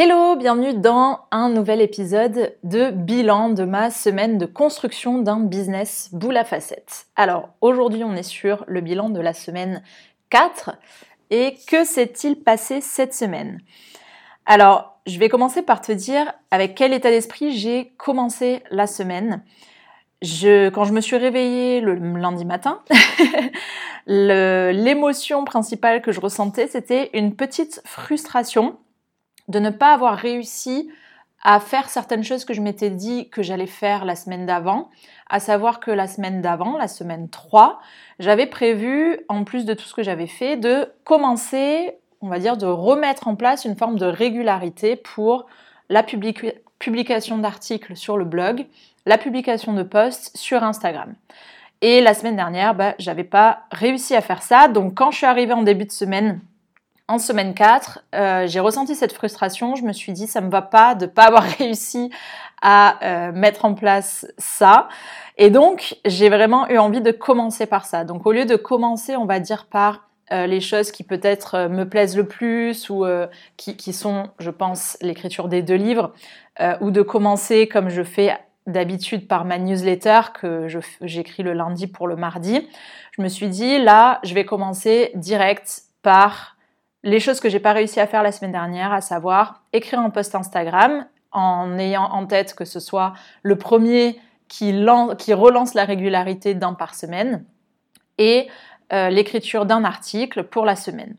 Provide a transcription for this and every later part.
Hello, bienvenue dans un nouvel épisode de bilan de ma semaine de construction d'un business boule à facettes. Alors aujourd'hui on est sur le bilan de la semaine 4 et que s'est-il passé cette semaine? Alors je vais commencer par te dire avec quel état d'esprit j'ai commencé la semaine. Je, quand je me suis réveillée le lundi matin, l'émotion principale que je ressentais, c'était une petite frustration de ne pas avoir réussi à faire certaines choses que je m'étais dit que j'allais faire la semaine d'avant, à savoir que la semaine d'avant, la semaine 3, j'avais prévu, en plus de tout ce que j'avais fait, de commencer, on va dire, de remettre en place une forme de régularité pour la publication d'articles sur le blog, la publication de posts sur Instagram. Et la semaine dernière, bah, j'avais pas réussi à faire ça. Donc quand je suis arrivée en début de semaine, en semaine 4, euh, j'ai ressenti cette frustration. Je me suis dit, ça me va pas de pas avoir réussi à euh, mettre en place ça. Et donc, j'ai vraiment eu envie de commencer par ça. Donc, au lieu de commencer, on va dire par euh, les choses qui peut-être me plaisent le plus ou qui, qui, sont, je pense, l'écriture des deux livres, ou de commencer comme je fais d'habitude par ma newsletter que j'écris le lundi pour le mardi. Je me suis dit, là, je vais commencer direct par les choses que j'ai pas réussi à faire la semaine dernière, à savoir écrire un post Instagram en ayant en tête que ce soit le premier qui, relance la régularité d'un par semaine et euh, l'écriture d'un article pour la semaine.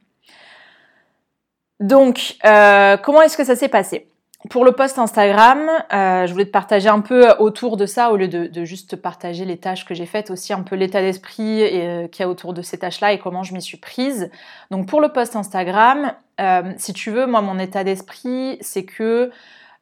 Donc, euh, comment est-ce que ça s'est passé? Pour le post Instagram, euh, je voulais te partager un peu autour de ça, au lieu de, juste partager les tâches que j'ai faites, aussi un peu l'état d'esprit euh, qu'il y a autour de ces tâches-là et comment je m'y suis prise. Donc pour le post Instagram, euh, si tu veux, moi mon état d'esprit, c'est que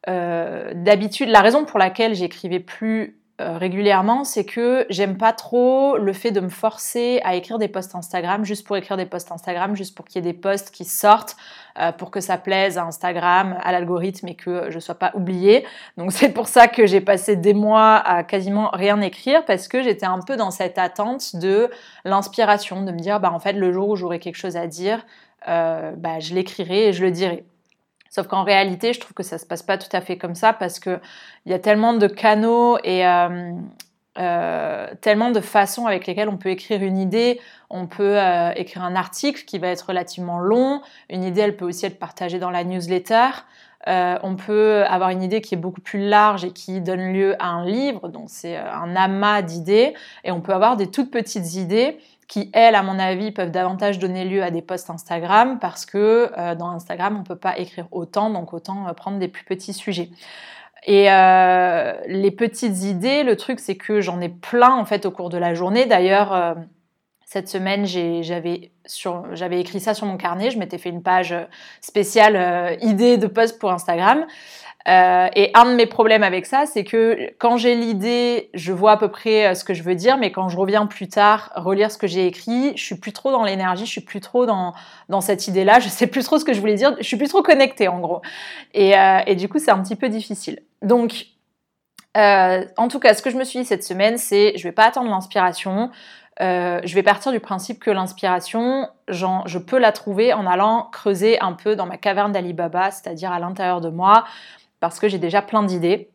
d'habitude, la raison pour laquelle j'écrivais plus euh, régulièrement, c'est que j'aime pas trop le fait de me forcer à écrire des posts Instagram juste pour écrire des posts Instagram, juste pour qu'il y ait des posts qui sortent, euh, pour que ça plaise à Instagram, à l'algorithme et que je sois pas oubliée. Donc c'est pour ça que j'ai passé des mois à quasiment rien écrire parce que j'étais un peu dans cette attente de l'inspiration, de me dire bah en fait le jour où j'aurai quelque chose à dire, euh, bah, je l'écrirai et je le dirai. Sauf qu'en réalité, je trouve que ça se passe pas tout à fait comme ça parce qu'il y a tellement de canaux et euh, euh, tellement de façons avec lesquelles on peut écrire une idée. On peut euh, écrire un article qui va être relativement long. Une idée, elle peut aussi être partagée dans la newsletter. on peut avoir une idée qui est beaucoup plus large et qui donne lieu à un livre, donc c'est un amas d'idées. Et on peut avoir des toutes petites idées qui, elles, à mon avis, peuvent davantage donner lieu à des posts Instagram parce que euh, dans Instagram, on ne peut pas écrire autant, donc autant euh, prendre des plus petits sujets. Et euh, les petites idées, le truc, c'est que j'en ai plein en fait au cours de la journée. D'ailleurs, cette semaine, j'avais écrit ça sur mon carnet. Je m'étais fait une page spéciale idées de posts pour Instagram. Euh, et un de mes problèmes avec ça, c'est que quand j'ai l'idée, je vois à peu près euh, ce que je veux dire, mais quand je reviens plus tard relire ce que j'ai écrit, je suis plus trop dans l'énergie, je suis plus trop dans, dans cette idée-là, je sais plus trop ce que je voulais dire, je suis plus trop connectée en gros. Et, euh, et du coup, c'est un petit peu difficile. Donc, en tout cas, ce que je me suis dit cette semaine, c'est je vais pas attendre l'inspiration. Je vais partir du principe que l'inspiration, je peux la trouver en allant creuser un peu dans ma caverne d'Alibaba, c'est-à-dire à l'intérieur de moi, parce que j'ai déjà plein d'idées.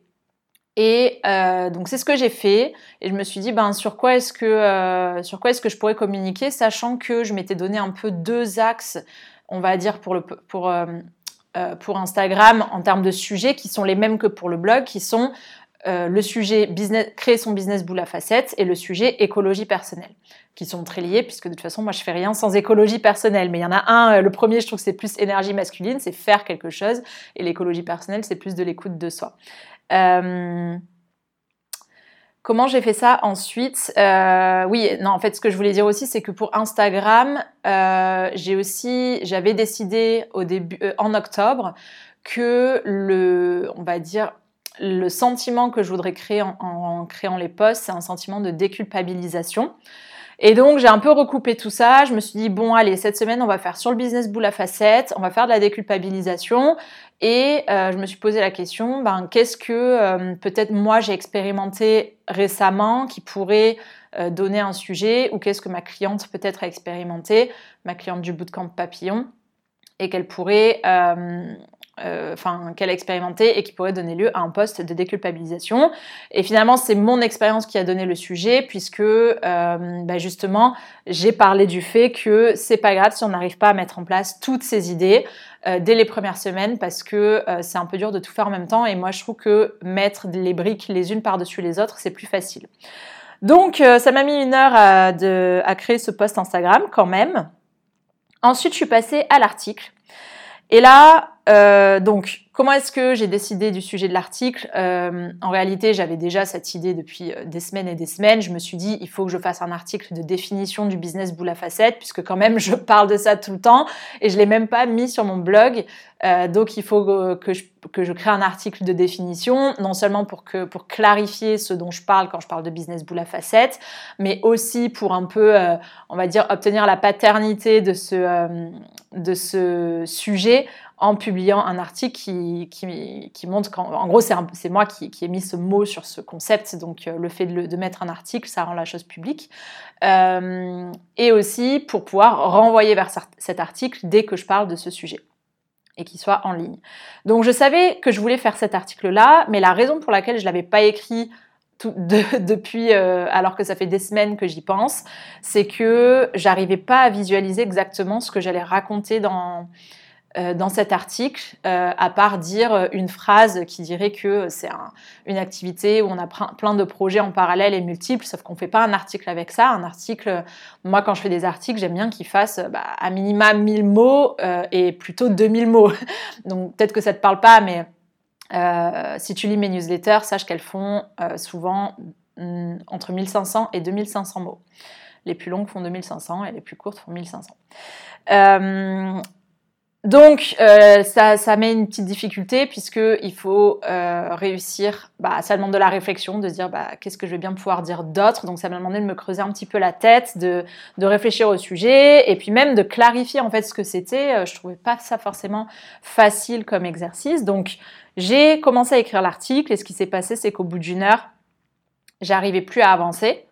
Et euh, donc c'est ce que j'ai fait et je me suis dit ben sur quoi est-ce que euh, sur quoi est-ce que je pourrais communiquer sachant que je m'étais donné un peu deux axes on va dire pour euh, pour Instagram en termes de sujets qui sont les mêmes que pour le blog qui sont euh, le sujet business, créer son business boule à facettes et le sujet écologie personnelle, qui sont très liés, puisque de toute façon, moi, je fais rien sans écologie personnelle. Mais il y en a un, euh, le premier, je trouve que c'est plus énergie masculine, c'est faire quelque chose, et l'écologie personnelle, c'est plus de l'écoute de soi. Euh, comment j'ai fait ça ensuite? Oui, non, en fait, ce que je voulais dire aussi, c'est que pour Instagram, j'ai aussi, j'avais décidé au début, en octobre, que le, on va dire, le sentiment que je voudrais créer en, créant les posts, c'est un sentiment de déculpabilisation. Et donc, j'ai un peu recoupé tout ça. Je me suis dit, bon, allez, cette semaine, on va faire sur le business boule à facettes, on va faire de la déculpabilisation. Et euh, je me suis posé la question, ben, qu'est-ce que euh, peut-être moi j'ai expérimenté récemment qui pourrait euh, donner un sujet, ou qu'est-ce que ma cliente peut-être a expérimenté, ma cliente du bootcamp papillon, et qu'elle pourrait enfin qu'elle a expérimenté et qui pourrait donner lieu à un poste de déculpabilisation. Et finalement, c'est mon expérience qui a donné le sujet, puisque bah, justement, j'ai parlé du fait que c'est pas grave si on n'arrive pas à mettre en place toutes ces idées dès les premières semaines, parce que c'est un peu dur de tout faire en même temps. Et moi, je trouve que mettre les briques les unes par-dessus les autres, c'est plus facile. Donc, ça m'a mis une heure à, à créer ce post Instagram quand même. Ensuite, je suis passée à l'article. Et là, euh, donc, comment est-ce que j'ai décidé du sujet de l'article? Euh, En réalité, j'avais déjà cette idée depuis euh, des semaines et des semaines. Je me suis dit, il faut que je fasse un article de définition du business boule à facette, puisque quand même, je parle de ça tout le temps et je l'ai même pas mis sur mon blog. donc, il faut que je, que je crée un article de définition, non seulement pour que pour clarifier ce dont je parle quand je parle de business boule à facette, mais aussi pour un peu, on va dire, obtenir la paternité de ce de ce sujet en publiant un article qui, montre qu'en gros, c'est moi qui, ai mis ce mot sur ce concept, donc euh, le fait de, mettre un article, ça rend la chose publique. Euh, et aussi pour pouvoir renvoyer vers cet article dès que je parle de ce sujet et qu'il soit en ligne. Donc je savais que je voulais faire cet article-là, mais la raison pour laquelle je ne l'avais pas écrit depuis, euh, alors que ça fait des semaines que j'y pense, c'est que j'arrivais pas à visualiser exactement ce que j'allais raconter dans, euh, dans cet article, euh, à part dire une phrase qui dirait que c'est une activité où on a plein de projets en parallèle et multiples, sauf qu'on ne fait pas un article avec ça. Un article, moi quand je fais des articles, j'aime bien qu'ils fassent bah, à minima 1000 mots euh, et plutôt 2000 mots. Donc peut-être que ça ne te parle pas, mais si tu lis mes newsletters, sache qu'elles font souvent mm, entre 1500 et 2500 mots. Les plus longues font 2500 et les plus courtes font 1500. Euh, donc euh, ça, ça, met une petite difficulté puisque il faut euh, réussir. Bah, ça demande de la réflexion, de se dire bah, qu'est-ce que je vais bien pouvoir dire d'autre. Donc ça m'a demandé de me creuser un petit peu la tête, de, de, réfléchir au sujet et puis même de clarifier en fait ce que c'était. Euh, je trouvais pas ça forcément facile comme exercice. Donc j'ai commencé à écrire l'article et ce qui s'est passé c'est qu'au bout d'une heure, j'arrivais plus à avancer.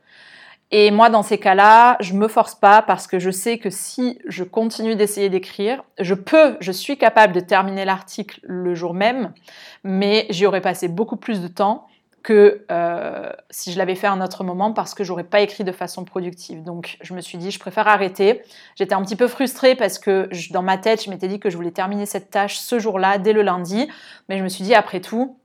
Et moi, dans ces cas-là, je me force pas parce que je sais que si je continue d'essayer d'écrire, je peux, je suis capable de terminer l'article le jour même, mais j'y aurais passé beaucoup plus de temps que euh, si je l'avais fait à un autre moment parce que j'aurais pas écrit de façon productive. Donc je me suis dit, je préfère arrêter. J'étais un petit peu frustrée parce que dans ma tête, je m'étais dit que je voulais terminer cette tâche ce jour-là, dès le lundi, mais je me suis dit, après tout,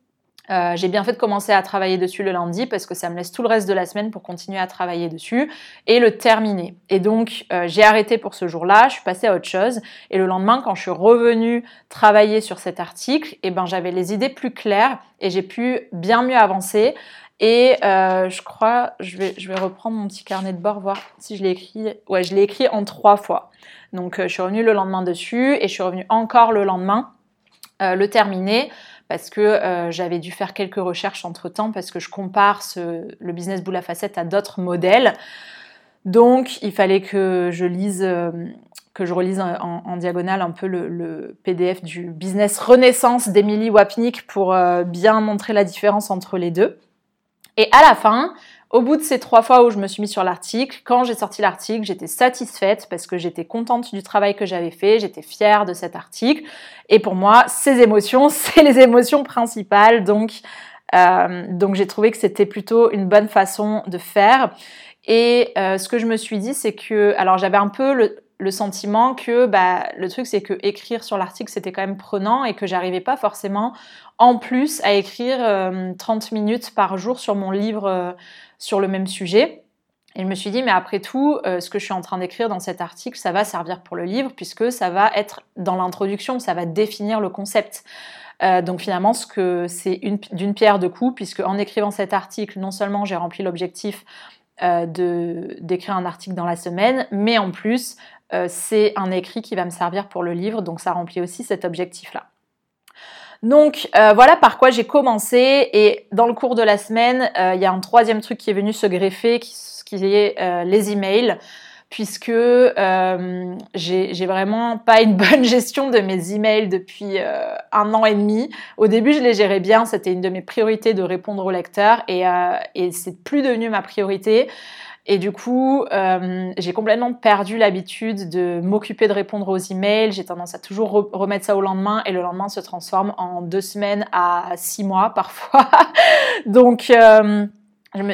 euh, j'ai bien fait de commencer à travailler dessus le lundi parce que ça me laisse tout le reste de la semaine pour continuer à travailler dessus et le terminer. Et donc euh, j'ai arrêté pour ce jour-là, je suis passée à autre chose et le lendemain quand je suis revenue travailler sur cet article, eh ben j'avais les idées plus claires et j'ai pu bien mieux avancer. Et euh, je crois, je vais, je vais reprendre mon petit carnet de bord, voir si je l'ai écrit. Ouais, je l'ai écrit en trois fois. Donc je suis revenue le lendemain dessus et je suis revenue encore le lendemain le terminer parce que euh, j'avais dû faire quelques recherches entre temps parce que je compare le business boule à facette à d'autres modèles. Donc il fallait que je lise, euh, que je relise en, diagonale un peu le, PDF du business Renaissance d'Emily Wapnick pour euh, bien montrer la différence entre les deux. Et à la fin, au bout de ces trois fois où je me suis mis sur l'article, quand j'ai sorti l'article, j'étais satisfaite parce que j'étais contente du travail que j'avais fait, j'étais fière de cet article. Et pour moi, ces émotions, c'est les émotions principales. Donc, euh, donc j'ai trouvé que c'était plutôt une bonne façon de faire. Et euh, ce que je me suis dit, c'est que, alors j'avais un peu le, le sentiment que bah, le truc c'est que écrire sur l'article c'était quand même prenant et que j'arrivais pas forcément en plus à écrire 30 euh, minutes par jour sur mon livre euh, sur le même sujet. Et je me suis dit, mais après tout, euh, ce que je suis en train d'écrire dans cet article, ça va servir pour le livre, puisque ça va être dans l'introduction, ça va définir le concept. donc finalement, ce que c'est d'une pierre deux coups, puisque en écrivant cet article, non seulement j'ai rempli l'objectif d'écrire un article dans la semaine, mais en plus, c'est un écrit qui va me servir pour le livre, donc ça remplit aussi cet objectif-là. Donc euh, voilà par quoi j'ai commencé et dans le cours de la semaine, euh, il y a un troisième truc qui est venu se greffer, qui, est euh, les emails, puisque j'ai vraiment pas une bonne gestion de mes emails depuis un an et demi. Au début, je les gérais bien, c'était une de mes priorités de répondre aux lecteurs et c'est plus devenu ma priorité. Et du coup, euh, j'ai complètement perdu l'habitude de m'occuper de répondre aux emails. J'ai tendance à toujours remettre ça au lendemain et le lendemain se transforme en deux semaines à six mois parfois. Donc, euh,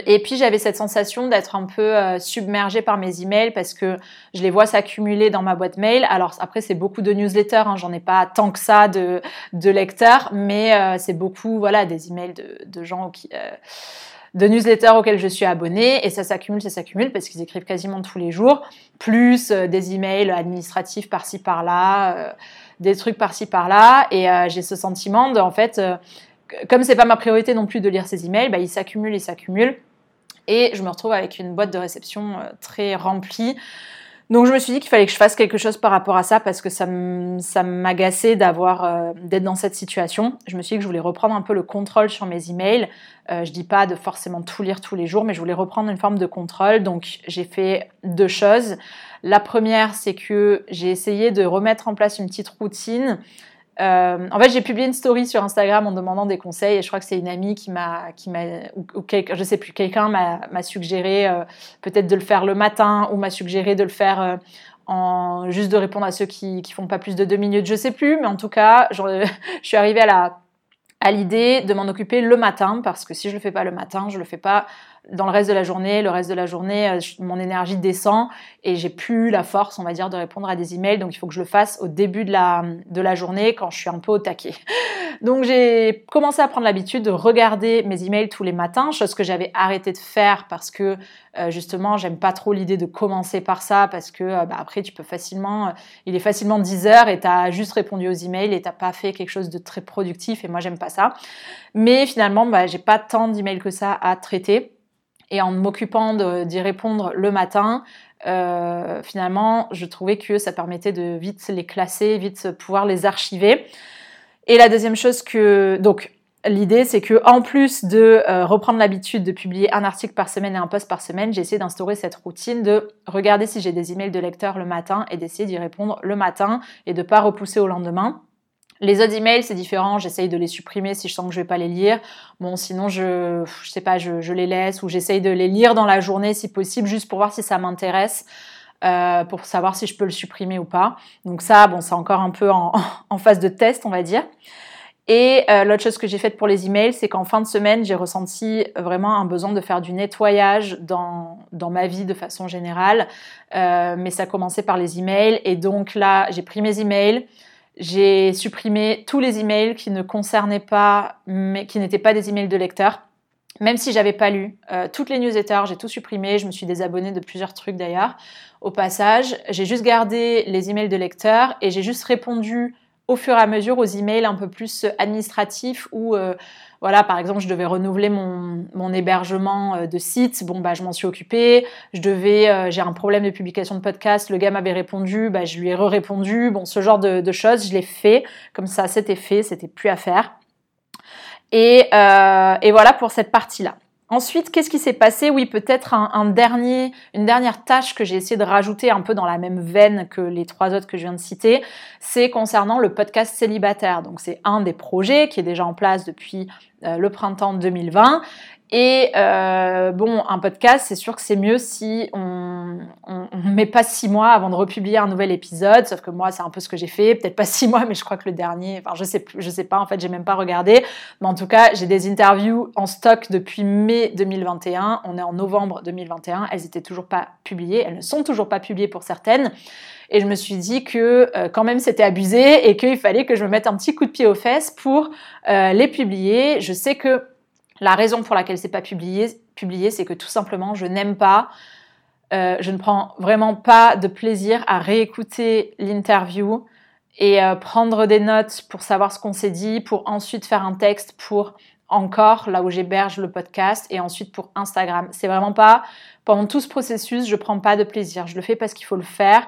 et puis j'avais cette sensation d'être un peu euh, submergée par mes emails parce que je les vois s'accumuler dans ma boîte mail. Alors après c'est beaucoup de newsletters, hein, j'en ai pas tant que ça de, de lecteurs, mais euh, c'est beaucoup voilà des emails de, de gens qui euh, de newsletters auxquels je suis abonnée et ça s'accumule, ça s'accumule parce qu'ils écrivent quasiment tous les jours, plus des emails administratifs par-ci par-là, des trucs par-ci par-là et j'ai ce sentiment de en fait comme c'est pas ma priorité non plus de lire ces emails, bah, ils s'accumulent, ils s'accumulent. Et je me retrouve avec une boîte de réception euh, très remplie. Donc je me suis dit qu'il fallait que je fasse quelque chose par rapport à ça parce que ça m'agaçait d'avoir euh, d'être dans cette situation. Je me suis dit que je voulais reprendre un peu le contrôle sur mes emails. Euh, je dis pas de forcément tout lire tous les jours, mais je voulais reprendre une forme de contrôle. Donc j'ai fait deux choses. La première, c'est que j'ai essayé de remettre en place une petite routine euh, en fait, j'ai publié une story sur Instagram en demandant des conseils et je crois que c'est une amie qui m'a, qui m'a, ou, je sais plus, quelqu'un m'a, suggéré euh, peut-être de le faire le matin ou m'a suggéré de le faire euh, en juste de répondre à ceux qui, font pas plus de deux minutes, je sais plus, mais en tout cas, je, suis arrivée à à l'idée de m'en occuper le matin parce que si je le fais pas le matin, je le fais pas dans le reste de la journée. Le reste de la journée, euh, mon énergie descend et j'ai plus la force, on va dire, de répondre à des emails. Donc il faut que je le fasse au début de la, de la journée quand je suis un peu au taquet. Donc j'ai commencé à prendre l'habitude de regarder mes emails tous les matins, chose que j'avais arrêté de faire parce que euh, justement j'aime pas trop l'idée de commencer par ça parce que euh, bah, après tu peux facilement, il est facilement 10 heures et tu as juste répondu aux emails et t'as pas fait quelque chose de très productif et moi j'aime pas ça. Mais finalement bah, j'ai pas tant d'emails que ça à traiter. Et en m'occupant d'y répondre le matin, euh, finalement, je trouvais que ça permettait de vite les classer, vite pouvoir les archiver. Et la deuxième chose que, donc, l'idée, c'est que en plus de euh, reprendre l'habitude de publier un article par semaine et un post par semaine, j'ai essayé d'instaurer cette routine de regarder si j'ai des emails de lecteurs le matin et d'essayer d'y répondre le matin et de pas repousser au lendemain. Les autres emails, c'est différent. J'essaye de les supprimer si je sens que je vais pas les lire. Bon, sinon, je, je sais pas, je, les laisse ou j'essaye de les lire dans la journée si possible, juste pour voir si ça m'intéresse. Euh, pour savoir si je peux le supprimer ou pas. Donc ça, bon, c'est encore un peu en, phase de test, on va dire. Et euh, l'autre chose que j'ai faite pour les emails, c'est qu'en fin de semaine, j'ai ressenti vraiment un besoin de faire du nettoyage dans, ma vie de façon générale. Euh, mais ça commençait par les emails. Et donc là, j'ai pris mes emails, j'ai supprimé tous les emails qui ne concernaient pas, mais qui n'étaient pas des emails de lecteurs. Même si j'avais pas lu euh, toutes les newsletters, j'ai tout supprimé. Je me suis désabonnée de plusieurs trucs d'ailleurs. Au passage, j'ai juste gardé les emails de lecteurs et j'ai juste répondu au fur et à mesure aux emails un peu plus administratifs ou euh, voilà, par exemple, je devais renouveler mon, hébergement euh, de site. Bon, bah, je m'en suis occupée. Je devais, euh, j'ai un problème de publication de podcast. Le gars m'avait répondu, bah, je lui ai re-répondu. Bon, ce genre de, choses, je l'ai fait. Comme ça, c'était fait, c'était plus à faire. Et, euh, et voilà pour cette partie-là. Ensuite, qu'est-ce qui s'est passé? Oui, peut-être une dernière tâche que j'ai essayé de rajouter un peu dans la même veine que les trois autres que je viens de citer, c'est concernant le podcast célibataire. Donc, c'est un des projets qui est déjà en place depuis euh, le printemps 2020 et euh, bon, un podcast, c'est sûr que c'est mieux si on, on, met pas six mois avant de republier un nouvel épisode. Sauf que moi, c'est un peu ce que j'ai fait. Peut-être pas six mois, mais je crois que le dernier, enfin, je sais, je sais pas. En fait, j'ai même pas regardé. Mais en tout cas, j'ai des interviews en stock depuis mai 2021. On est en novembre 2021. Elles étaient toujours pas publiées. Elles ne sont toujours pas publiées pour certaines. Et je me suis dit que euh, quand même c'était abusé et qu'il fallait que je me mette un petit coup de pied aux fesses pour euh, les publier. Je sais que la raison pour laquelle c'est pas publié, c'est que tout simplement, je n'aime pas, euh, je ne prends vraiment pas de plaisir à réécouter l'interview et euh, prendre des notes pour savoir ce qu'on s'est dit, pour ensuite faire un texte pour encore là où j'héberge le podcast et ensuite pour Instagram. C'est vraiment pas pendant tout ce processus, je prends pas de plaisir. Je le fais parce qu'il faut le faire.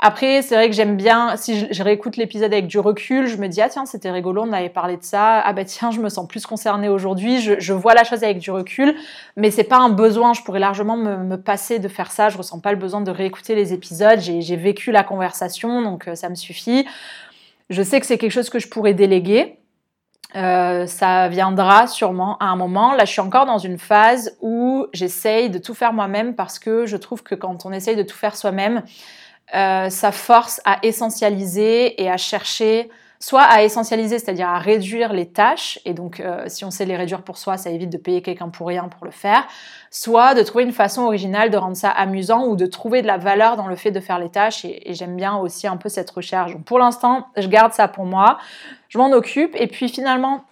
Après, c'est vrai que j'aime bien, si je, réécoute l'épisode avec du recul, je me dis, ah tiens, c'était rigolo, on avait parlé de ça. Ah bah tiens, je me sens plus concernée aujourd'hui, je, vois la chose avec du recul, mais c'est pas un besoin, je pourrais largement me, passer de faire ça, je ressens pas le besoin de réécouter les épisodes, j'ai vécu la conversation, donc euh, ça me suffit. Je sais que c'est quelque chose que je pourrais déléguer, Euh, ça viendra sûrement à un moment. Là, je suis encore dans une phase où j'essaye de tout faire moi-même parce que je trouve que quand on essaye de tout faire soi-même, euh, ça force à essentialiser et à chercher soit à essentialiser, c'est-à-dire à réduire les tâches, et donc euh, si on sait les réduire pour soi, ça évite de payer quelqu'un pour rien pour le faire, soit de trouver une façon originale de rendre ça amusant ou de trouver de la valeur dans le fait de faire les tâches, et, j'aime bien aussi un peu cette recherche. Pour l'instant, je garde ça pour moi, je m'en occupe, et puis finalement,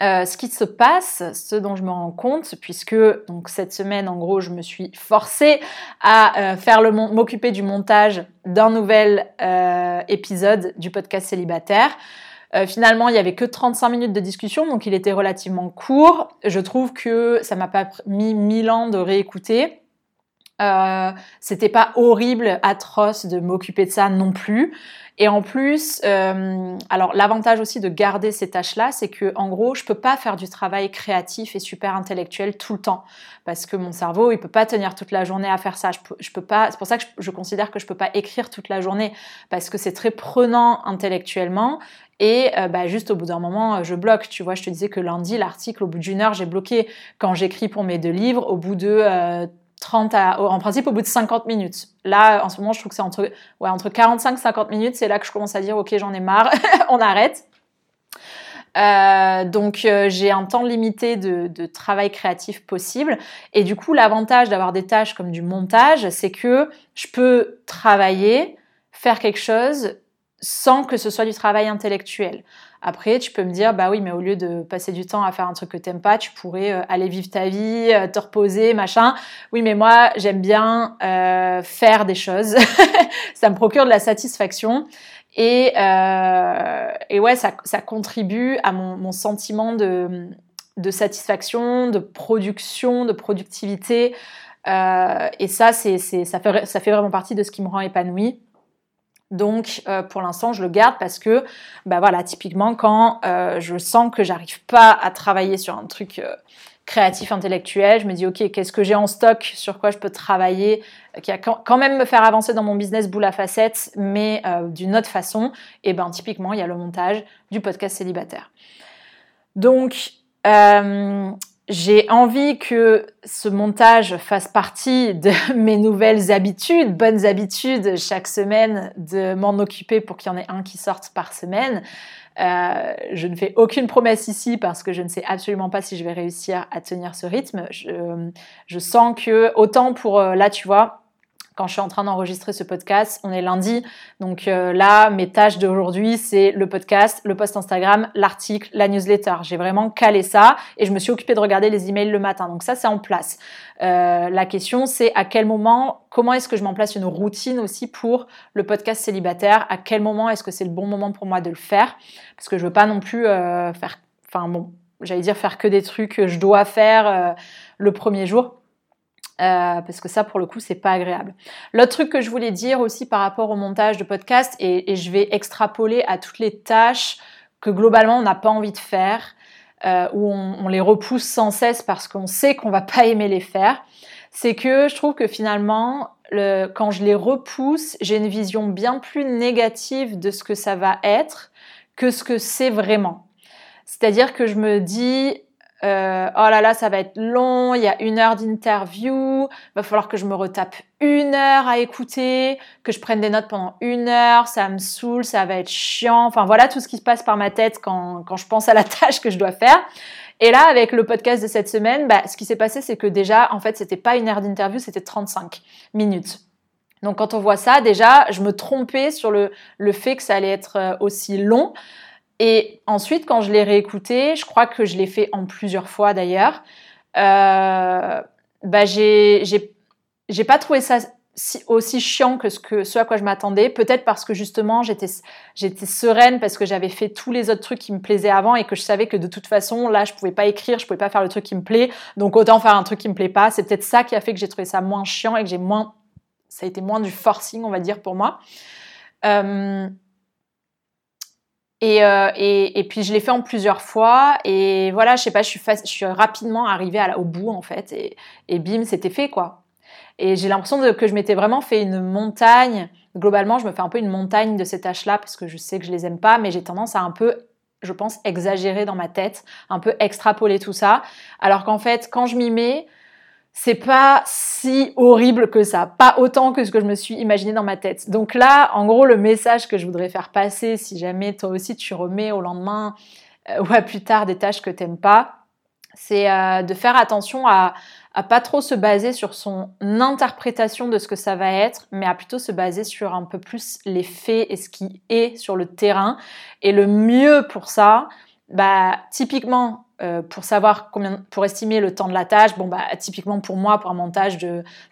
euh, ce qui se passe, ce dont je me rends compte, puisque donc cette semaine, en gros, je me suis forcée à euh, faire le m'occuper du montage d'un nouvel euh, épisode du podcast célibataire. finalement, il n'y avait que 35 minutes de discussion, donc il était relativement court. Je trouve que ça m'a pas mis mille ans de réécouter. C'était pas horrible, atroce de m'occuper de ça non plus. Et en plus, euh, alors l'avantage aussi de garder ces tâches-là, c'est que en gros, je peux pas faire du travail créatif et super intellectuel tout le temps, parce que mon cerveau, il peut pas tenir toute la journée à faire ça. Je peux, peux pas. C'est pour ça que je, considère que je peux pas écrire toute la journée, parce que c'est très prenant intellectuellement. Et euh, bah, juste au bout d'un moment, je bloque. Tu vois, je te disais que lundi, l'article, au bout d'une heure, j'ai bloqué. Quand j'écris pour mes deux livres, au bout de euh, 30 à, en principe au bout de 50 minutes. Là, en ce moment, je trouve que c'est entre, ouais, entre 45 et 50 minutes. C'est là que je commence à dire, OK, j'en ai marre, on arrête. Euh, donc euh, j'ai un temps limité de, de, travail créatif possible et du coup l'avantage d'avoir des tâches comme du montage c'est que je peux travailler faire quelque chose sans que ce soit du travail intellectuel. Après, tu peux me dire, bah oui, mais au lieu de passer du temps à faire un truc que t'aimes pas, tu pourrais euh, aller vivre ta vie, euh, te reposer, machin. Oui, mais moi, j'aime bien euh, faire des choses. ça me procure de la satisfaction. Et, et ouais, ça, ça, contribue à mon, mon sentiment de, de, satisfaction, de production, de productivité. et ça, c'est, ça, fait, ça fait vraiment partie de ce qui me rend épanouie. Donc euh, pour l'instant je le garde parce que bah voilà typiquement quand euh, je sens que j'arrive pas à travailler sur un truc euh, créatif intellectuel, je me dis ok qu'est-ce que j'ai en stock sur quoi je peux travailler qui va quand même me faire avancer dans mon business boule à facettes mais d'une autre façon et ben typiquement il y a le montage du podcast célibataire. Donc j'ai envie que ce montage fasse partie de mes nouvelles habitudes, bonnes habitudes chaque semaine, de m'en occuper pour qu'il y en ait un qui sorte par semaine. Euh, je ne fais aucune promesse ici parce que je ne sais absolument pas si je vais réussir à tenir ce rythme. Je, je sens que autant pour euh, là, tu vois, quand je suis en train d'enregistrer ce podcast. On est lundi, donc euh, là, mes tâches d'aujourd'hui, c'est le podcast, le post Instagram, l'article, la newsletter. J'ai vraiment calé ça et je me suis occupée de regarder les emails le matin. Donc ça, c'est en place. Euh, la question, c'est à quel moment, comment est-ce que je m'en place une routine aussi pour le podcast célibataire? À quel moment est-ce que c'est le bon moment pour moi de le faire? Parce que je veux pas non plus euh, faire, enfin bon, j'allais dire faire que des trucs que je dois faire le premier jour. Euh, parce que ça, pour le coup, c'est pas agréable. L'autre truc que je voulais dire aussi par rapport au montage de podcast, et, je vais extrapoler à toutes les tâches que globalement on n'a pas envie de faire, euh, où on, les repousse sans cesse parce qu'on sait qu'on va pas aimer les faire, c'est que je trouve que finalement, le, quand je les repousse, j'ai une vision bien plus négative de ce que ça va être que ce que c'est vraiment. C'est-à-dire que je me dis, euh, oh là là, ça va être long, il y a une heure d'interview, va falloir que je me retape une heure à écouter, que je prenne des notes pendant une heure, ça me saoule, ça va être chiant. Enfin voilà tout ce qui se passe par ma tête quand, quand je pense à la tâche que je dois faire. Et là, avec le podcast de cette semaine, bah, ce qui s'est passé, c'est que déjà, en fait, c'était pas une heure d'interview, c'était 35 minutes. Donc quand on voit ça, déjà, je me trompais sur le, le fait que ça allait être euh, aussi long. Et ensuite, quand je l'ai réécouté, je crois que je l'ai fait en plusieurs fois d'ailleurs, euh, bah j'ai, pas trouvé ça aussi chiant que ce, que ce à quoi je m'attendais. Peut-être parce que justement, j'étais, j'étais sereine parce que j'avais fait tous les autres trucs qui me plaisaient avant et que je savais que de toute façon, là, je pouvais pas écrire, je pouvais pas faire le truc qui me plaît. Donc autant faire un truc qui me plaît pas. C'est peut-être ça qui a fait que j'ai trouvé ça moins chiant et que j'ai moins, ça a été moins du forcing, on va dire, pour moi. Euh, et, euh, et, et, puis je l'ai fait en plusieurs fois et voilà, je sais pas, je suis, je suis rapidement arrivée à, au bout en fait et, et bim, c'était fait quoi. Et j'ai l'impression que je m'étais vraiment fait une montagne. Globalement, je me fais un peu une montagne de ces tâches-là parce que je sais que je les aime pas, mais j'ai tendance à un peu je pense, exagéré dans ma tête, un peu extrapolé tout ça. Alors qu'en fait, quand je m'y mets, c'est pas si horrible que ça, pas autant que ce que je me suis imaginé dans ma tête. Donc là, en gros, le message que je voudrais faire passer, si jamais toi aussi tu remets au lendemain euh, ou à plus tard des tâches que t'aimes pas, c'est euh, de faire attention à, à pas trop se baser sur son interprétation de ce que ça va être, mais à plutôt se baser sur un peu plus les faits et ce qui est sur le terrain. Et le mieux pour ça, bah typiquement euh, pour savoir combien, pour estimer le temps de la tâche, bon bah typiquement pour moi, pour un montage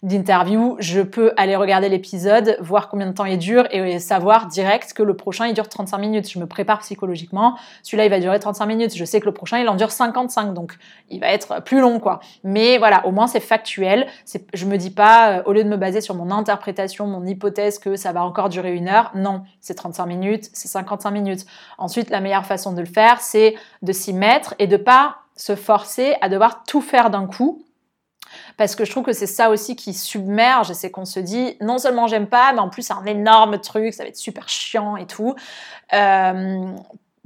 d'interview, je peux aller regarder l'épisode, voir combien de temps il dure et savoir direct que le prochain il dure 35 minutes. Je me prépare psychologiquement. Celui-là il va durer 35 minutes. Je sais que le prochain il en dure 55, donc il va être plus long quoi. Mais voilà, au moins c'est factuel. Je me dis pas euh, au lieu de me baser sur mon interprétation, mon hypothèse que ça va encore durer une heure. Non, c'est 35 minutes, c'est 55 minutes. Ensuite, la meilleure façon de le faire, c'est de s'y mettre et de se forcer à devoir tout faire d'un coup. Parce que je trouve que c'est ça aussi qui submerge, c'est qu'on se dit non seulement j'aime pas, mais en plus c'est un énorme truc, ça va être super chiant et tout. Euh,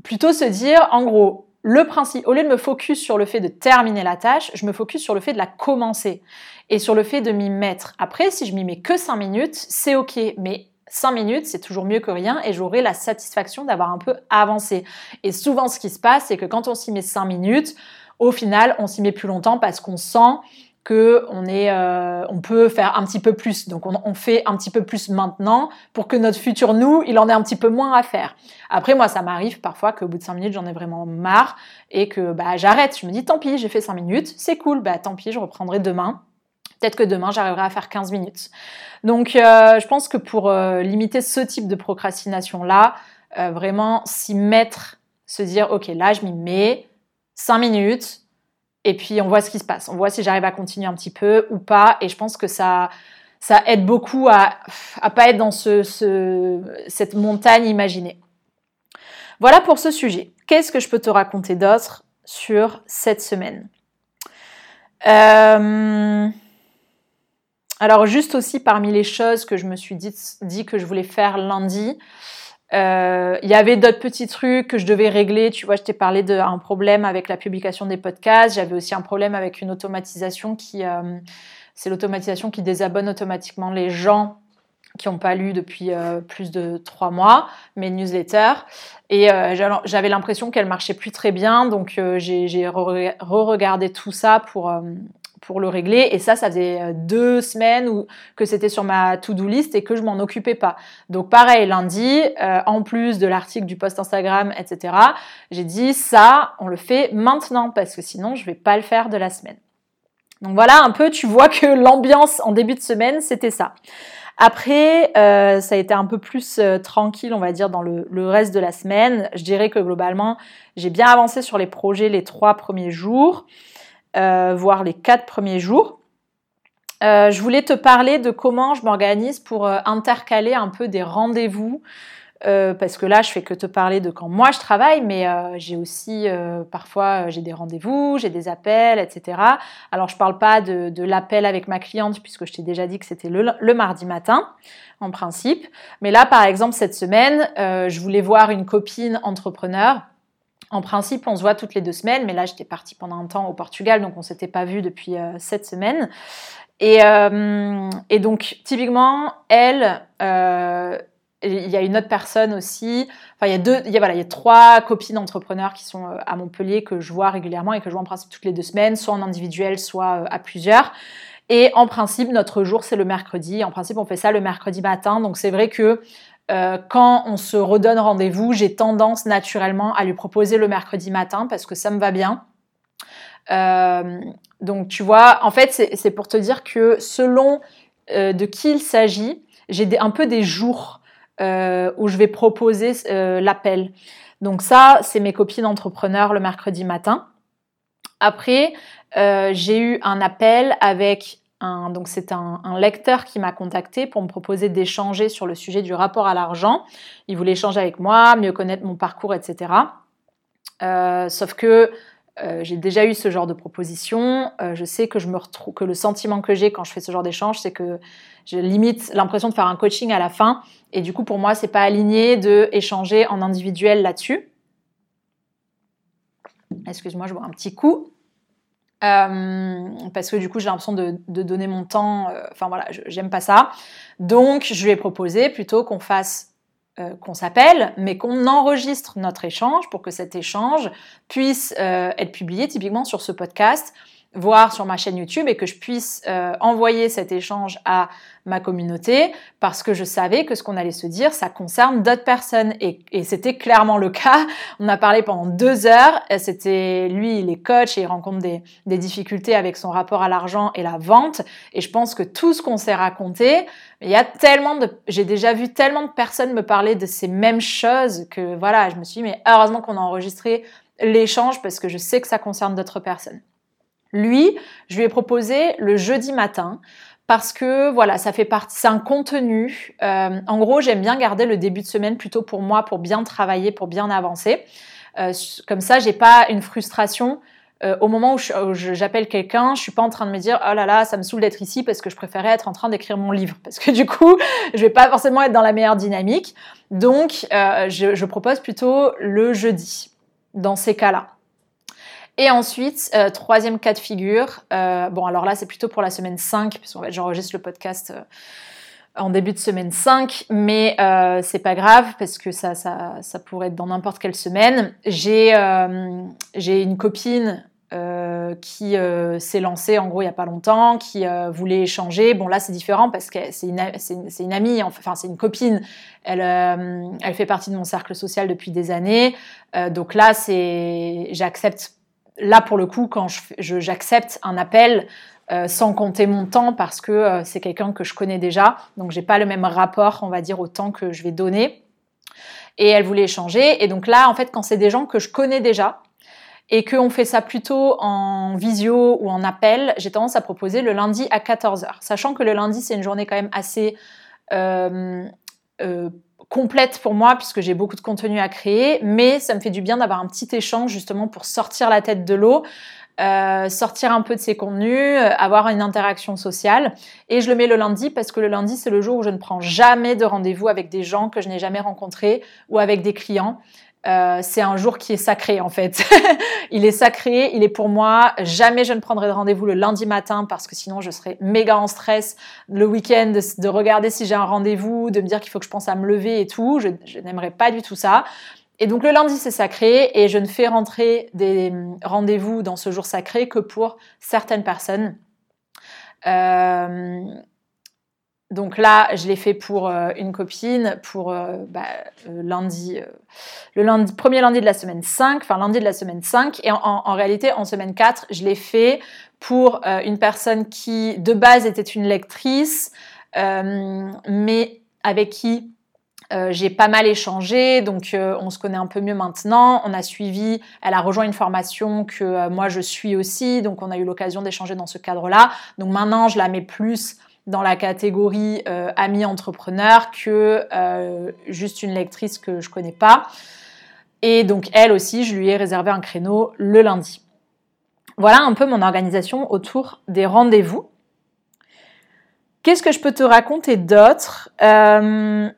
plutôt se dire, en gros, le principe, au lieu de me focus sur le fait de terminer la tâche, je me focus sur le fait de la commencer et sur le fait de m'y mettre. Après, si je m'y mets que 5 minutes, c'est ok, mais 5 minutes, c'est toujours mieux que rien et j'aurai la satisfaction d'avoir un peu avancé. Et souvent, ce qui se passe, c'est que quand on s'y met 5 minutes, au final, on s'y met plus longtemps parce qu'on sent que on est, euh, on peut faire un petit peu plus. Donc on, fait un petit peu plus maintenant pour que notre futur nous, il en ait un petit peu moins à faire. Après moi, ça m'arrive parfois qu'au bout de 5 minutes, j'en ai vraiment marre et que bah j'arrête. Je me dis tant pis, j'ai fait 5 minutes, c'est cool, bah tant pis, je reprendrai demain. Peut-être que demain, j'arriverai à faire 15 minutes. Donc, euh, je pense que pour euh, limiter ce type de procrastination-là, euh, vraiment s'y mettre, se dire, OK, là, je m'y mets 5 minutes, et puis on voit ce qui se passe. On voit si j'arrive à continuer un petit peu ou pas. Et je pense que ça, ça aide beaucoup à ne pas être dans ce, cette montagne imaginée. Voilà pour ce sujet. Qu'est-ce que je peux te raconter d'autre sur cette semaine? Alors juste aussi parmi les choses que je me suis dit, que je voulais faire lundi, euh, il y avait d'autres petits trucs que je devais régler. Tu vois, je t'ai parlé d'un problème avec la publication des podcasts. J'avais aussi un problème avec une automatisation qui, euh, c'est l'automatisation qui désabonne automatiquement les gens qui n'ont pas lu depuis euh, plus de trois mois mes newsletters. Et j'avais l'impression qu'elle marchait plus très bien, donc j'ai re-regardé tout ça pour pour le régler. Et ça, ça faisait euh, deux semaines où, que c'était sur ma to-do list et que je m'en occupais pas. Donc pareil, lundi, euh, en plus de l'article du post Instagram, etc., j'ai dit ça, on le fait maintenant parce que sinon, je vais pas le faire de la semaine. Donc voilà, un peu, tu vois que l'ambiance en début de semaine, c'était ça. Après, euh, ça a été un peu plus tranquille, on va dire, dans le, le, reste de la semaine. Je dirais que globalement, j'ai bien avancé sur les projets les trois premiers jours. Euh, voire les quatre premiers jours. Euh, je voulais te parler de comment je m'organise pour euh, intercaler un peu des rendez-vous. parce que là, je fais que te parler de quand moi je travaille, mais j'ai aussi parfois j'ai des rendez-vous, j'ai des appels, etc. Alors je parle pas de, l'appel avec ma cliente puisque je t'ai déjà dit que c'était le, le, mardi matin en principe. Mais là, par exemple, cette semaine, je voulais voir une copine entrepreneur en principe, on se voit toutes les deux semaines, mais là, j'étais partie pendant un temps au Portugal, donc on s'était pas vu depuis euh, sept semaines. Euh, et, donc, typiquement, elle, euh, il y a une autre personne aussi. Enfin, il y a deux, il voilà, il y a trois copines entrepreneurs qui sont à Montpellier que je vois régulièrement et que je vois en principe toutes les deux semaines, soit en individuel, soit à plusieurs. Et en principe, notre jour, c'est le mercredi. En principe, on fait ça le mercredi matin. Donc, c'est vrai que euh, quand on se redonne rendez-vous, j'ai tendance naturellement à lui proposer le mercredi matin parce que ça me va bien. Euh, donc tu vois, en fait, c'est pour te dire que selon euh, de qui il s'agit, j'ai un peu des jours où je vais proposer l'appel. Donc ça, c'est mes copines entrepreneurs le mercredi matin. Après, j'ai eu un appel avec donc c'est un, lecteur qui m'a contacté pour me proposer d'échanger sur le sujet du rapport à l'argent. Il voulait échanger avec moi, mieux connaître mon parcours, etc. Euh, sauf que euh, j'ai déjà eu ce genre de proposition. Euh, je sais que je me retrouve, que le sentiment que j'ai quand je fais ce genre d'échange, c'est que j'ai limite l'impression de faire un coaching à la fin. Et du coup, pour moi, c'est pas aligné de échanger en individuel là-dessus. Excuse-moi, je bois un petit coup. Euh, parce que du coup j'ai l'impression de, donner mon temps, euh, enfin voilà, j'aime pas ça. Donc je lui ai proposé plutôt qu'on fasse, euh, qu'on s'appelle, mais qu'on enregistre notre échange pour que cet échange puisse être publié typiquement sur ce podcast voir sur ma chaîne YouTube et que je puisse euh, envoyer cet échange à ma communauté parce que je savais que ce qu'on allait se dire, ça concerne d'autres personnes et, et c'était clairement le cas. On a parlé pendant deux heures. C'était lui, il est coach et il rencontre des, des difficultés avec son rapport à l'argent et la vente. Et je pense que tout ce qu'on s'est raconté, il y a tellement de, j'ai déjà vu tellement de personnes me parler de ces mêmes choses que voilà, je me suis dit mais heureusement qu'on a enregistré l'échange parce que je sais que ça concerne d'autres personnes. Lui, je lui ai proposé le jeudi matin parce que voilà, ça fait partie, c'est un contenu. Euh, en gros, j'aime bien garder le début de semaine plutôt pour moi, pour bien travailler, pour bien avancer. Euh, comme ça, j'ai pas une frustration. Euh, au moment où j'appelle quelqu'un, je suis pas en train de me dire oh là là, ça me saoule d'être ici parce que je préférais être en train d'écrire mon livre parce que du coup, je vais pas forcément être dans la meilleure dynamique. Donc, je, je propose plutôt le jeudi dans ces cas-là. Et ensuite, euh, troisième cas de figure, euh, bon alors là c'est plutôt pour la semaine 5, puisqu'en fait j'enregistre le podcast euh, en début de semaine 5, mais c'est pas grave parce que ça, ça, pourrait être dans n'importe quelle semaine. J'ai une copine qui s'est lancée en gros il y a pas longtemps, qui voulait échanger. Bon là c'est différent parce que c'est une, c'est une, amie, enfin c'est une copine. Elle, elle fait partie de mon cercle social depuis des années. donc là c'est j'accepte là, pour le coup, quand j'accepte un appel, euh, sans compter mon temps parce que euh, c'est quelqu'un que je connais déjà, donc j'ai pas le même rapport, on va dire, au temps que je vais donner. Et elle voulait échanger. Et donc là, en fait, quand c'est des gens que je connais déjà et qu'on fait ça plutôt en visio ou en appel, j'ai tendance à proposer le lundi à 14h. Sachant que le lundi, c'est une journée quand même assez euh, complète pour moi puisque j'ai beaucoup de contenu à créer, mais ça me fait du bien d'avoir un petit échange justement pour sortir la tête de l'eau, euh, sortir un peu de ces contenus, euh, avoir une interaction sociale. Et je le mets le lundi parce que le lundi, c'est le jour où je ne prends jamais de rendez-vous avec des gens que je n'ai jamais rencontrés ou avec des clients. Euh, c'est un jour qui est sacré en fait. il est sacré, il est pour moi. Jamais je ne prendrai de rendez-vous le lundi matin parce que sinon je serais méga en stress le week-end de, regarder si j'ai un rendez-vous, de me dire qu'il faut que je pense à me lever et tout. Je, n'aimerais pas du tout ça. Et donc le lundi c'est sacré et je ne fais rentrer des rendez-vous dans ce jour sacré que pour certaines personnes. Euh, donc là, je l'ai fait pour euh, une copine, pour euh, bah, euh, lundi, le lundi, premier lundi de la semaine 5, enfin lundi de la semaine 5. Et en, réalité, en semaine 4, je l'ai fait pour une personne qui, de base, était une lectrice, mais avec qui j'ai pas mal échangé, donc on se connaît un peu mieux maintenant. On a suivi, elle a rejoint une formation que moi je suis aussi, donc on a eu l'occasion d'échanger dans ce cadre-là. Donc maintenant, je la mets plus dans la catégorie euh, ami entrepreneur que euh, juste une lectrice que je connais pas. Et donc elle aussi, je lui ai réservé un créneau le lundi. Voilà un peu mon organisation autour des rendez-vous. Qu'est-ce que je peux te raconter d'autre euh,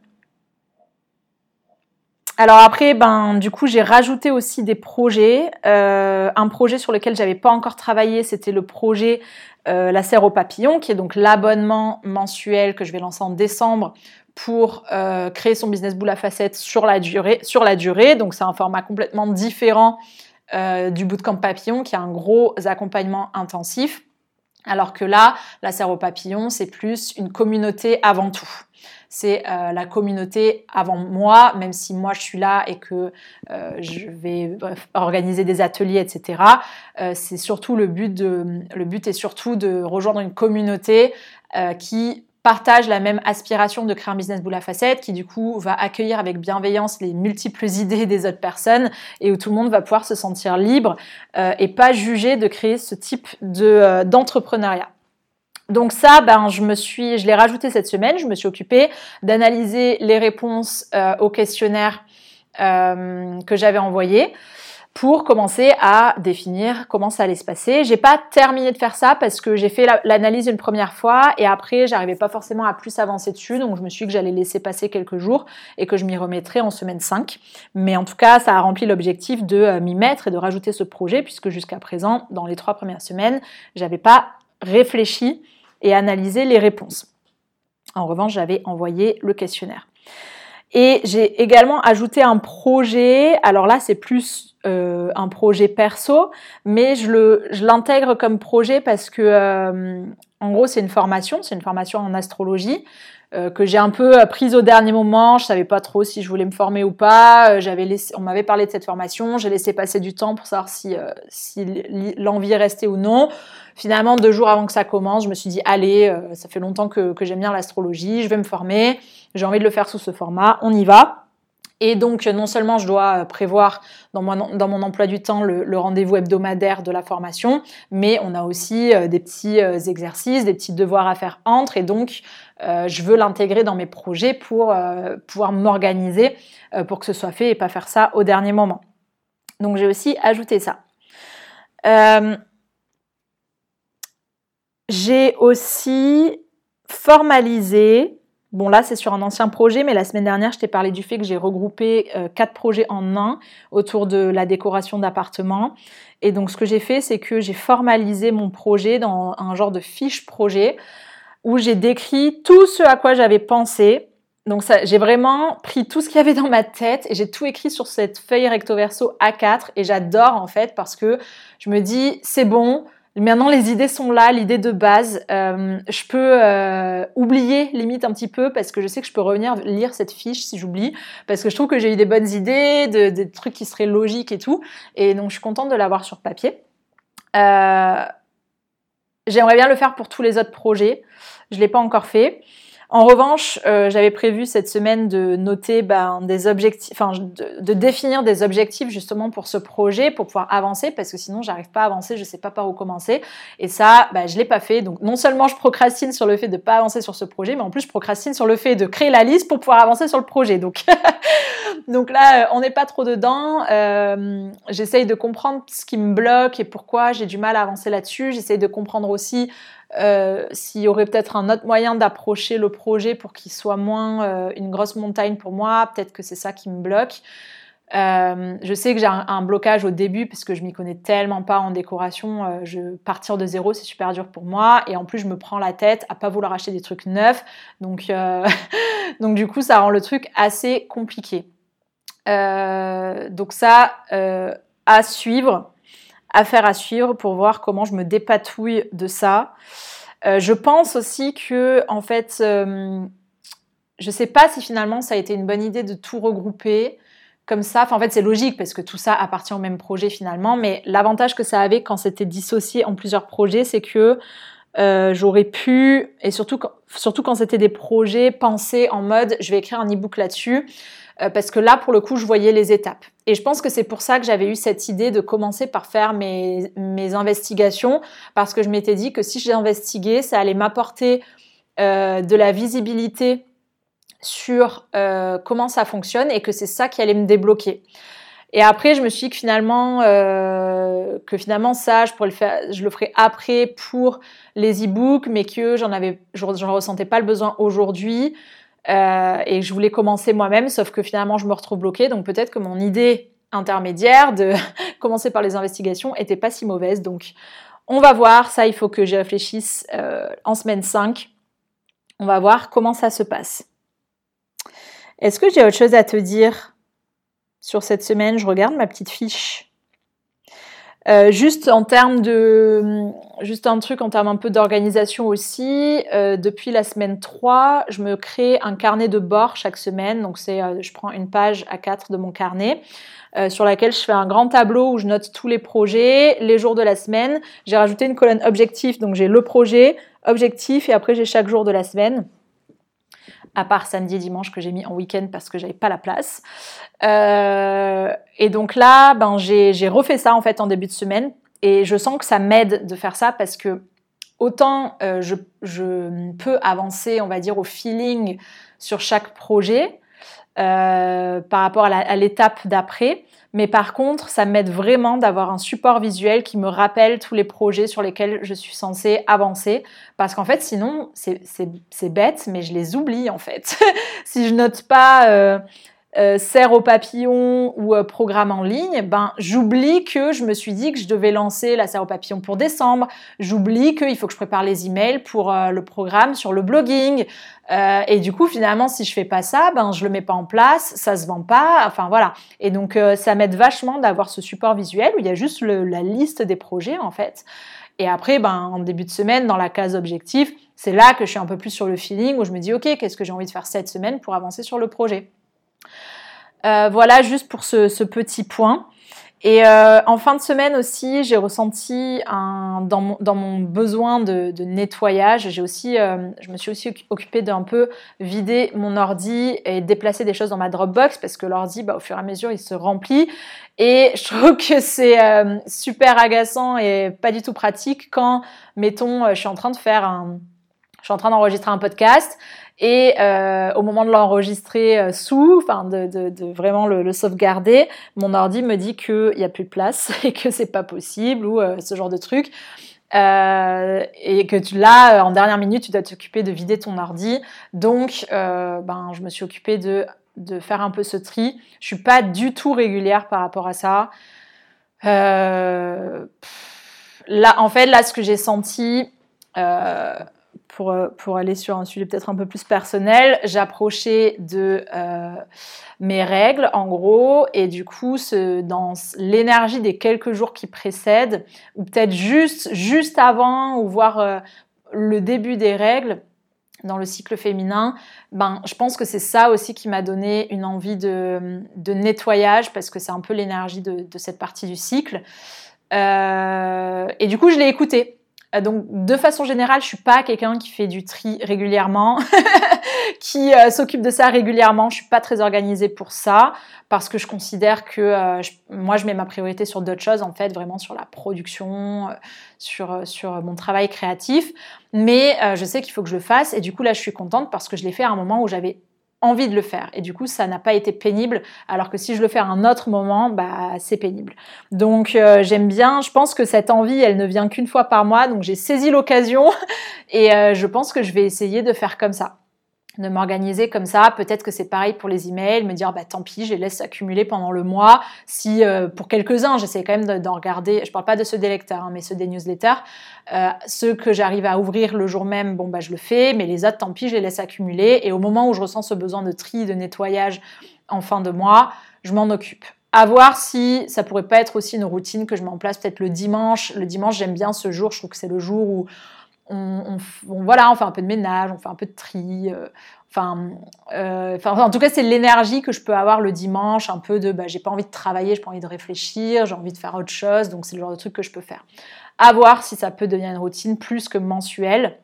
Alors après, ben du coup, j'ai rajouté aussi des projets. un projet sur lequel j'avais pas encore travaillé, c'était le projet euh, la serre au papillon, qui est donc l'abonnement mensuel que je vais lancer en décembre pour euh, créer son business boule à facettes sur la durée. Sur la durée. Donc c'est un format complètement différent euh, du bootcamp papillon, qui a un gros accompagnement intensif. Alors que là, la serre au papillon, c'est plus une communauté avant tout c'est euh, la communauté avant moi, même si moi je suis là et que euh, je vais organiser des ateliers, etc. Euh, c'est surtout le but de, le est surtout de rejoindre une communauté qui partage la même aspiration de créer un business boule à facettes, qui du coup va accueillir avec bienveillance les multiples idées des autres personnes et où tout le monde va pouvoir se sentir libre et pas juger de créer ce type de d'entrepreneuriat. Donc ça, ben, je me suis, je l'ai rajouté cette semaine. Je me suis occupée d'analyser les réponses euh, au questionnaire euh, que j'avais envoyé. pour commencer à définir comment ça allait se passer. J'ai pas terminé de faire ça parce que j'ai fait l'analyse une première fois et après j'arrivais pas forcément à plus avancer dessus, donc je me suis dit que j'allais laisser passer quelques jours et que je m'y remettrais en semaine 5. Mais en tout cas, ça a rempli l'objectif de euh, m'y mettre et de rajouter ce projet puisque jusqu'à présent, dans les trois premières semaines, j'avais pas réfléchi et analysé les réponses. En revanche, j'avais envoyé le questionnaire. Et j'ai également ajouté un projet. Alors là, c'est plus euh, un projet perso, mais je l'intègre comme projet parce que, euh, en gros, c'est une formation, c'est une formation en astrologie euh, que j'ai un peu prise au dernier moment. Je savais pas trop si je voulais me former ou pas. J'avais laissé, on m'avait parlé de cette formation. J'ai laissé passer du temps pour savoir si, si l'envie est restée ou non. Finalement, deux jours avant que ça commence, je me suis dit allez, ça fait longtemps que, que j'aime bien l'astrologie, je vais me former j'ai envie de le faire sous ce format, on y va. Et donc, non seulement je dois prévoir dans mon, dans mon emploi du temps le, rendez-vous hebdomadaire de la formation, mais on a aussi euh, des petits euh, exercices, des petits devoirs à faire entre. Et donc, euh, je veux l'intégrer dans mes projets pour pouvoir m'organiser pour que ce soit fait et pas faire ça au dernier moment. Donc, j'ai aussi ajouté ça. j'ai aussi formalisé Bon, là, c'est sur un ancien projet, mais la semaine dernière, je t'ai parlé du fait que j'ai regroupé euh, quatre projets en un autour de la décoration d'appartement. Et donc, ce que j'ai fait, c'est que j'ai formalisé mon projet dans un genre de fiche projet où j'ai décrit tout ce à quoi j'avais pensé. Donc, j'ai vraiment pris tout ce qu'il y avait dans ma tête et j'ai tout écrit sur cette feuille recto verso A4. Et j'adore, en fait, parce que je me dis, c'est bon, Maintenant, les idées sont là, l'idée de base. Euh, je peux euh, oublier limite un petit peu parce que je sais que je peux revenir lire cette fiche si j'oublie, parce que je trouve que j'ai eu des bonnes idées, des trucs qui seraient logiques et tout. Et donc, je suis contente de l'avoir sur papier. Euh, j'aimerais bien le faire pour tous les autres projets. Je l'ai pas encore fait. En revanche, euh, j'avais prévu cette semaine de noter ben, des objectifs, enfin de, définir des objectifs justement pour ce projet, pour pouvoir avancer, parce que sinon j'arrive pas à avancer, je sais pas par où commencer. Et ça, ben, je l'ai pas fait. Donc non seulement je procrastine sur le fait de pas avancer sur ce projet, mais en plus je procrastine sur le fait de créer la liste pour pouvoir avancer sur le projet. Donc là, euh, on n'est pas trop dedans. Euh, J'essaye de comprendre ce qui me bloque et pourquoi j'ai du mal à avancer là-dessus. J'essaye de comprendre aussi euh, s'il y aurait peut-être un autre moyen d'approcher le projet pour qu'il soit moins euh, une grosse montagne pour moi, peut-être que c'est ça qui me bloque. Euh, je sais que j'ai un, blocage au début parce que je m'y connais tellement pas en décoration. je, partir de zéro, c'est super dur pour moi. Et en plus, je me prends la tête à pas vouloir acheter des trucs neufs. Donc, donc du coup, ça rend le truc assez compliqué. donc ça, à suivre affaire à suivre pour voir comment je me dépatouille de ça. Euh, je pense aussi que, en fait, euh, je sais pas si finalement ça a été une bonne idée de tout regrouper comme ça. En fait, c'est logique parce que tout ça appartient au même projet finalement. Mais l'avantage que ça avait quand c'était dissocié en plusieurs projets, c'est que euh, j'aurais pu, et surtout surtout quand c'était des projets pensés en mode je vais écrire un e-book là-dessus. Euh, parce que là, pour le coup, je voyais les étapes. Et je pense que c'est pour ça que j'avais eu cette idée de commencer par faire mes, investigations, parce que je m'étais dit que si j'investiguais, ça allait m'apporter euh, de la visibilité sur euh, comment ça fonctionne et que c'est ça qui allait me débloquer. Et après, je me suis dit que finalement, que finalement ça, je pourrais le faire, je le ferai après pour les e-books, mais que j'en avais, ressentais pas le besoin aujourd'hui. Euh, et je voulais commencer moi-même, sauf que finalement je me retrouve bloquée. Donc peut-être que mon idée intermédiaire de commencer par les investigations était pas si mauvaise. Donc on va voir, ça il faut que j'y réfléchisse euh, en semaine 5. On va voir comment ça se passe. Est-ce que j'ai autre chose à te dire sur cette semaine? Je regarde ma petite fiche. Euh, juste en termes de, juste un truc en termes un peu d'organisation aussi. Euh, depuis la semaine 3, je me crée un carnet de bord chaque semaine. Donc c'est, euh, je prends une page à 4 de mon carnet. sur laquelle je fais un grand tableau où je note tous les projets, les jours de la semaine. J'ai rajouté une colonne objectif, donc j'ai le projet, objectif, et après j'ai chaque jour de la semaine à part samedi et dimanche que j'ai mis en week-end parce que j'avais pas la place. Euh, et donc là, ben, j'ai refait ça en fait en début de semaine et je sens que ça m'aide de faire ça parce que autant euh, je, peux avancer, on va dire, au feeling sur chaque projet, par rapport à l'étape d'après. Mais par contre, ça m'aide vraiment d'avoir un support visuel qui me rappelle tous les projets sur lesquels je suis censée avancer. Parce qu'en fait, sinon, c'est bête, mais je les oublie en fait. si je note pas euh, euh, serre au papillon ou euh, programme en ligne, ben j'oublie que je me suis dit que je devais lancer la serre au papillon pour décembre. J'oublie qu'il faut que je prépare les emails pour le programme sur le blogging. Euh, et du coup, finalement, si je fais pas ça, ben je le mets pas en place, ça se vend pas. Enfin voilà. Et donc, euh, ça m'aide vachement d'avoir ce support visuel où il y a juste la liste des projets en fait. Et après, ben en début de semaine, dans la case objectif, c'est là que je suis un peu plus sur le feeling où je me dis ok, qu'est-ce que j'ai envie de faire cette semaine pour avancer sur le projet? Euh, voilà juste pour ce petit point. Et euh, en fin de semaine aussi, j'ai ressenti dans, mon, besoin de, nettoyage, euh, je me suis aussi occupée d'un peu vider mon ordi et déplacer des choses dans ma Dropbox parce que l'ordi, bah, au fur et à mesure, il se remplit. Et je trouve que c'est super agaçant et pas du tout pratique quand, mettons, je suis en train de faire un, je suis en train d'enregistrer un podcast et euh, au moment de l'enregistrer euh, sous, enfin de, vraiment le, sauvegarder, mon ordi me dit qu'il n'y a plus de place et que c'est pas possible ou euh, ce genre de truc. Et que là, en dernière minute, tu dois t'occuper de vider ton ordi. Donc, ben, je me suis occupée de, faire un peu ce tri. Je suis pas du tout régulière par rapport à ça. là, en fait, là, ce que j'ai senti, pour aller sur un sujet peut-être un peu plus personnel, j'approchais de euh, mes règles en gros et du coup dans l'énergie des quelques jours qui précèdent ou peut-être juste juste avant ou voir euh, le début des règles dans le cycle féminin, ben, je pense que c'est ça aussi qui m'a donné une envie de, nettoyage parce que c'est un peu l'énergie de, cette partie du cycle. Euh, et du coup, je l'ai écouté. Euh, donc, de façon générale, je suis pas quelqu'un qui fait du tri régulièrement, qui euh, s'occupe de ça régulièrement. Je suis pas très organisée pour ça parce que je considère que euh, moi, je mets ma priorité sur d'autres choses, en fait, vraiment sur la production, sur sur mon travail créatif. Mais je sais qu'il faut que je le fasse et du coup là, je suis contente parce que je l'ai fait à un moment où j'avais envie de le faire. Et du coup, ça n'a pas été pénible, alors que si je le fais à un autre moment, bah, c'est pénible. Donc, euh, j'aime bien, je pense que cette envie, elle ne vient qu'une fois par mois, donc j'ai saisi l'occasion, et euh, je pense que je vais essayer de faire comme ça de m'organiser comme ça. Peut-être que c'est pareil pour les emails, me dire bah tant pis, je les laisse accumuler pendant le mois. Si euh, pour quelques-uns, j'essaie quand même d'en regarder. Je parle pas de ceux des lecteurs, hein, mais ceux des newsletters. Euh, ceux que j'arrive à ouvrir le jour même, bon bah je le fais. Mais les autres, tant pis, je les laisse accumuler. Et au moment où je ressens ce besoin de tri, de nettoyage en fin de mois, je m'en occupe. À voir si ça pourrait pas être aussi une routine que je mets en place peut-être le dimanche. Le dimanche, j'aime bien ce jour. Je trouve que c'est le jour où on, voilà, fait un peu de ménage, on fait un peu de tri. Euh, euh, enfin, en tout cas, c'est l'énergie que je peux avoir le dimanche, un peu de, bah, j'ai pas envie de travailler, j'ai pas envie de réfléchir, j'ai envie de faire autre chose, donc c'est le genre de truc que je peux faire. À voir si ça peut devenir une routine plus que mensuelle,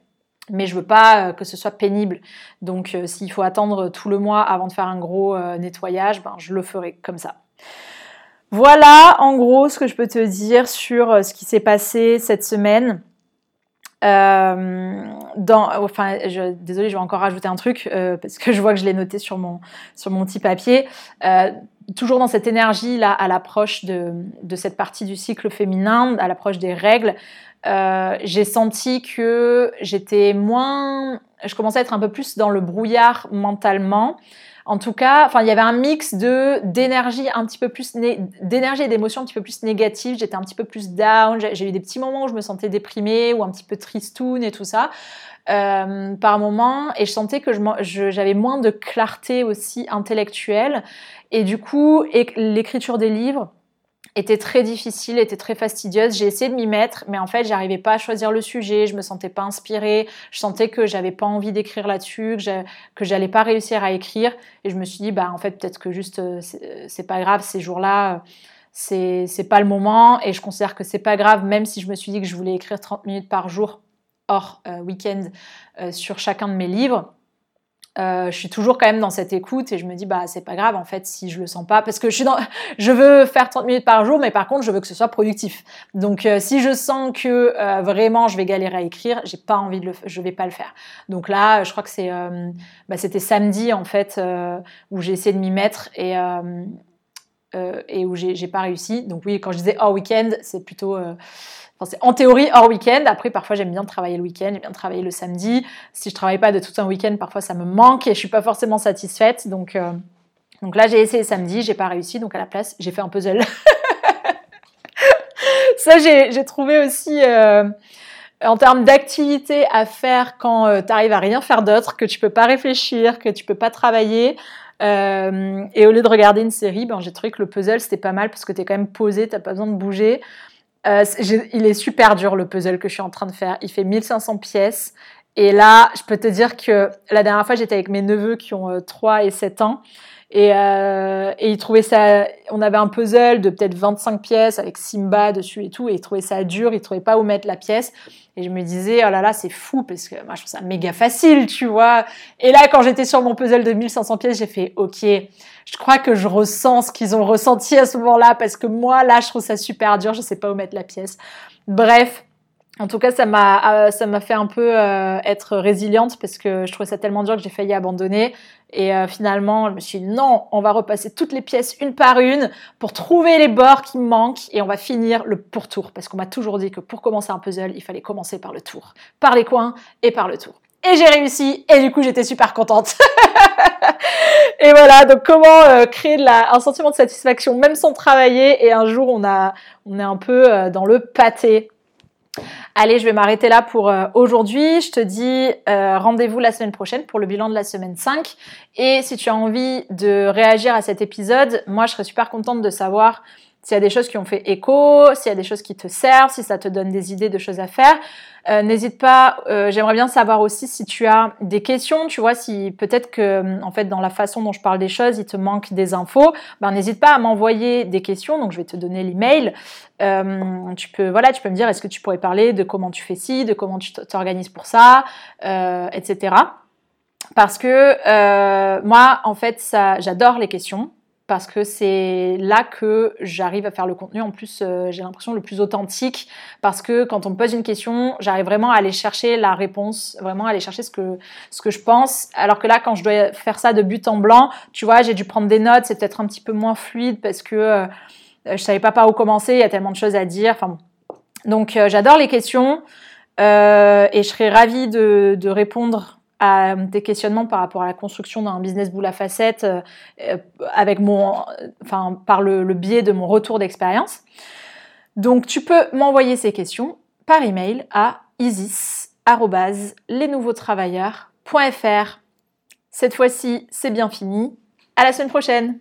mais je veux pas euh, que ce soit pénible. Donc, s'il faut attendre tout le mois avant de faire un gros nettoyage, ben, je le ferai comme ça. Voilà, en gros, ce que je peux te dire sur ce qui s'est passé cette semaine. Euh, dans, enfin, je, désolée, je vais encore rajouter un truc euh, parce que je vois que je l'ai noté sur mon sur mon petit papier. Euh, toujours dans cette énergie là, à l'approche de, de cette partie du cycle féminin, à l'approche des règles, euh, j'ai senti que j'étais moins, je commençais à être un peu plus dans le brouillard mentalement. En tout cas, enfin, il y avait un mix de d'énergie un petit peu plus d'énergie et d'émotions un petit peu plus négatives. J'étais un petit peu plus down. J'ai eu des petits moments où je me sentais déprimée ou un petit peu tristoun et tout ça. Euh, par moment et je sentais que j'avais moins de clarté aussi intellectuelle et du coup l'écriture des livres était très difficile, était très fastidieuse. J'ai essayé de m'y mettre, mais en fait, j'arrivais pas à choisir le sujet, je me sentais pas inspirée, je sentais que j'avais pas envie d'écrire là-dessus, que j'allais pas réussir à écrire. Et je me suis dit, bah en fait, peut-être que juste euh, c'est pas grave, ces jours-là, c'est c'est pas le moment. Et je considère que c'est pas grave, même si je me suis dit que je voulais écrire 30 minutes par jour hors euh, week-end euh, sur chacun de mes livres. Euh, je suis toujours quand même dans cette écoute et je me dis bah c'est pas grave en fait si je le sens pas. Parce que je suis dans je veux faire 30 minutes par jour mais par contre je veux que ce soit productif. Donc euh, si je sens que euh, vraiment je vais galérer à écrire j'ai pas envie de le je vais pas le faire. Donc là je crois que c'est bah, c'était samedi en fait où j'ai essayé de m'y mettre et et où j'ai pas réussi. Donc oui quand je disais hors week-end c'est plutôt c'est en théorie hors week-end. Après, parfois, j'aime bien travailler le week-end, j'aime bien travailler le samedi. Si je travaille pas de tout un week-end, parfois ça me manque et je suis pas forcément satisfaite. Donc, euh, donc là, j'ai essayé samedi, j'ai pas réussi. Donc à la place, j'ai fait un puzzle. ça, j'ai trouvé aussi. Euh, en termes d'activité à faire quand euh, tu arrives à rien faire d'autre, que tu peux pas réfléchir, que tu peux pas travailler, et au lieu de regarder une série, ben, j'ai trouvé que le puzzle c'était pas mal parce que tu es quand même posé, t'as pas besoin de bouger. Euh, il est super dur le puzzle que je suis en train de faire. Il fait 1500 pièces. Et là, je peux te dire que la dernière fois, j'étais avec mes neveux qui ont 3 euh, et 7 ans. Et, euh, et ils trouvaient ça. On avait un puzzle de peut-être 25 pièces avec Simba dessus et tout. Et ils trouvaient ça dur. Ils trouvaient pas où mettre la pièce. Et je me disais, oh là là, c'est fou parce que moi, je trouve ça méga facile, tu vois. Et là, quand j'étais sur mon puzzle de 1500 pièces, j'ai fait, OK, je crois que je ressens ce qu'ils ont ressenti à ce moment-là parce que moi, là, je trouve ça super dur. Je sais pas où mettre la pièce. Bref. En tout cas, ça m'a euh, ça m'a fait un peu euh, être résiliente parce que je trouvais ça tellement dur que j'ai failli abandonner. Et euh, finalement, je me suis dit non, on va repasser toutes les pièces une par une pour trouver les bords qui manquent et on va finir le pourtour parce qu'on m'a toujours dit que pour commencer un puzzle, il fallait commencer par le tour, par les coins et par le tour. Et j'ai réussi et du coup, j'étais super contente. et voilà, donc comment euh, créer de la, un sentiment de satisfaction même sans travailler? Et un jour on a on est un peu euh, dans le pâté Allez, je vais m'arrêter là pour euh, aujourd'hui. Je te dis euh, rendez-vous la semaine prochaine pour le bilan de la semaine 5. Et si tu as envie de réagir à cet épisode, moi je serais super contente de savoir s'il y a des choses qui ont fait écho, s'il y a des choses qui te servent, si ça te donne des idées de choses à faire. Euh, n'hésite pas, euh, j'aimerais bien savoir aussi si tu as des questions, tu vois, si peut-être que en fait dans la façon dont je parle des choses, il te manque des infos, ben n'hésite pas à m'envoyer des questions, donc je vais te donner l'email. Euh, tu peux voilà, tu peux me dire est-ce que tu pourrais parler de comment tu fais ci, de comment tu t'organises pour ça, etc. Parce que moi en fait ça j'adore les questions parce que c'est là que j'arrive à faire le contenu. En plus euh, j'ai l'impression le plus authentique parce que quand on me pose une question j'arrive vraiment à aller chercher la réponse vraiment à aller chercher ce que ce que je pense. Alors que là quand je dois faire ça de but en blanc tu vois j'ai dû prendre des notes c'est peut-être un petit peu moins fluide parce que euh, je savais pas par où commencer il y a tellement de choses à dire enfin donc euh, j'adore les questions et je serais ravie de, de répondre à tes questionnements par rapport à la construction d'un business boule à facettes euh, euh, avec mon, enfin, par le, biais de mon retour d'expérience. Donc tu peux m'envoyer ces questions par email à isis@lesnouveauxtravailleurs.fr. Cette fois-ci, c'est bien fini. À la semaine prochaine.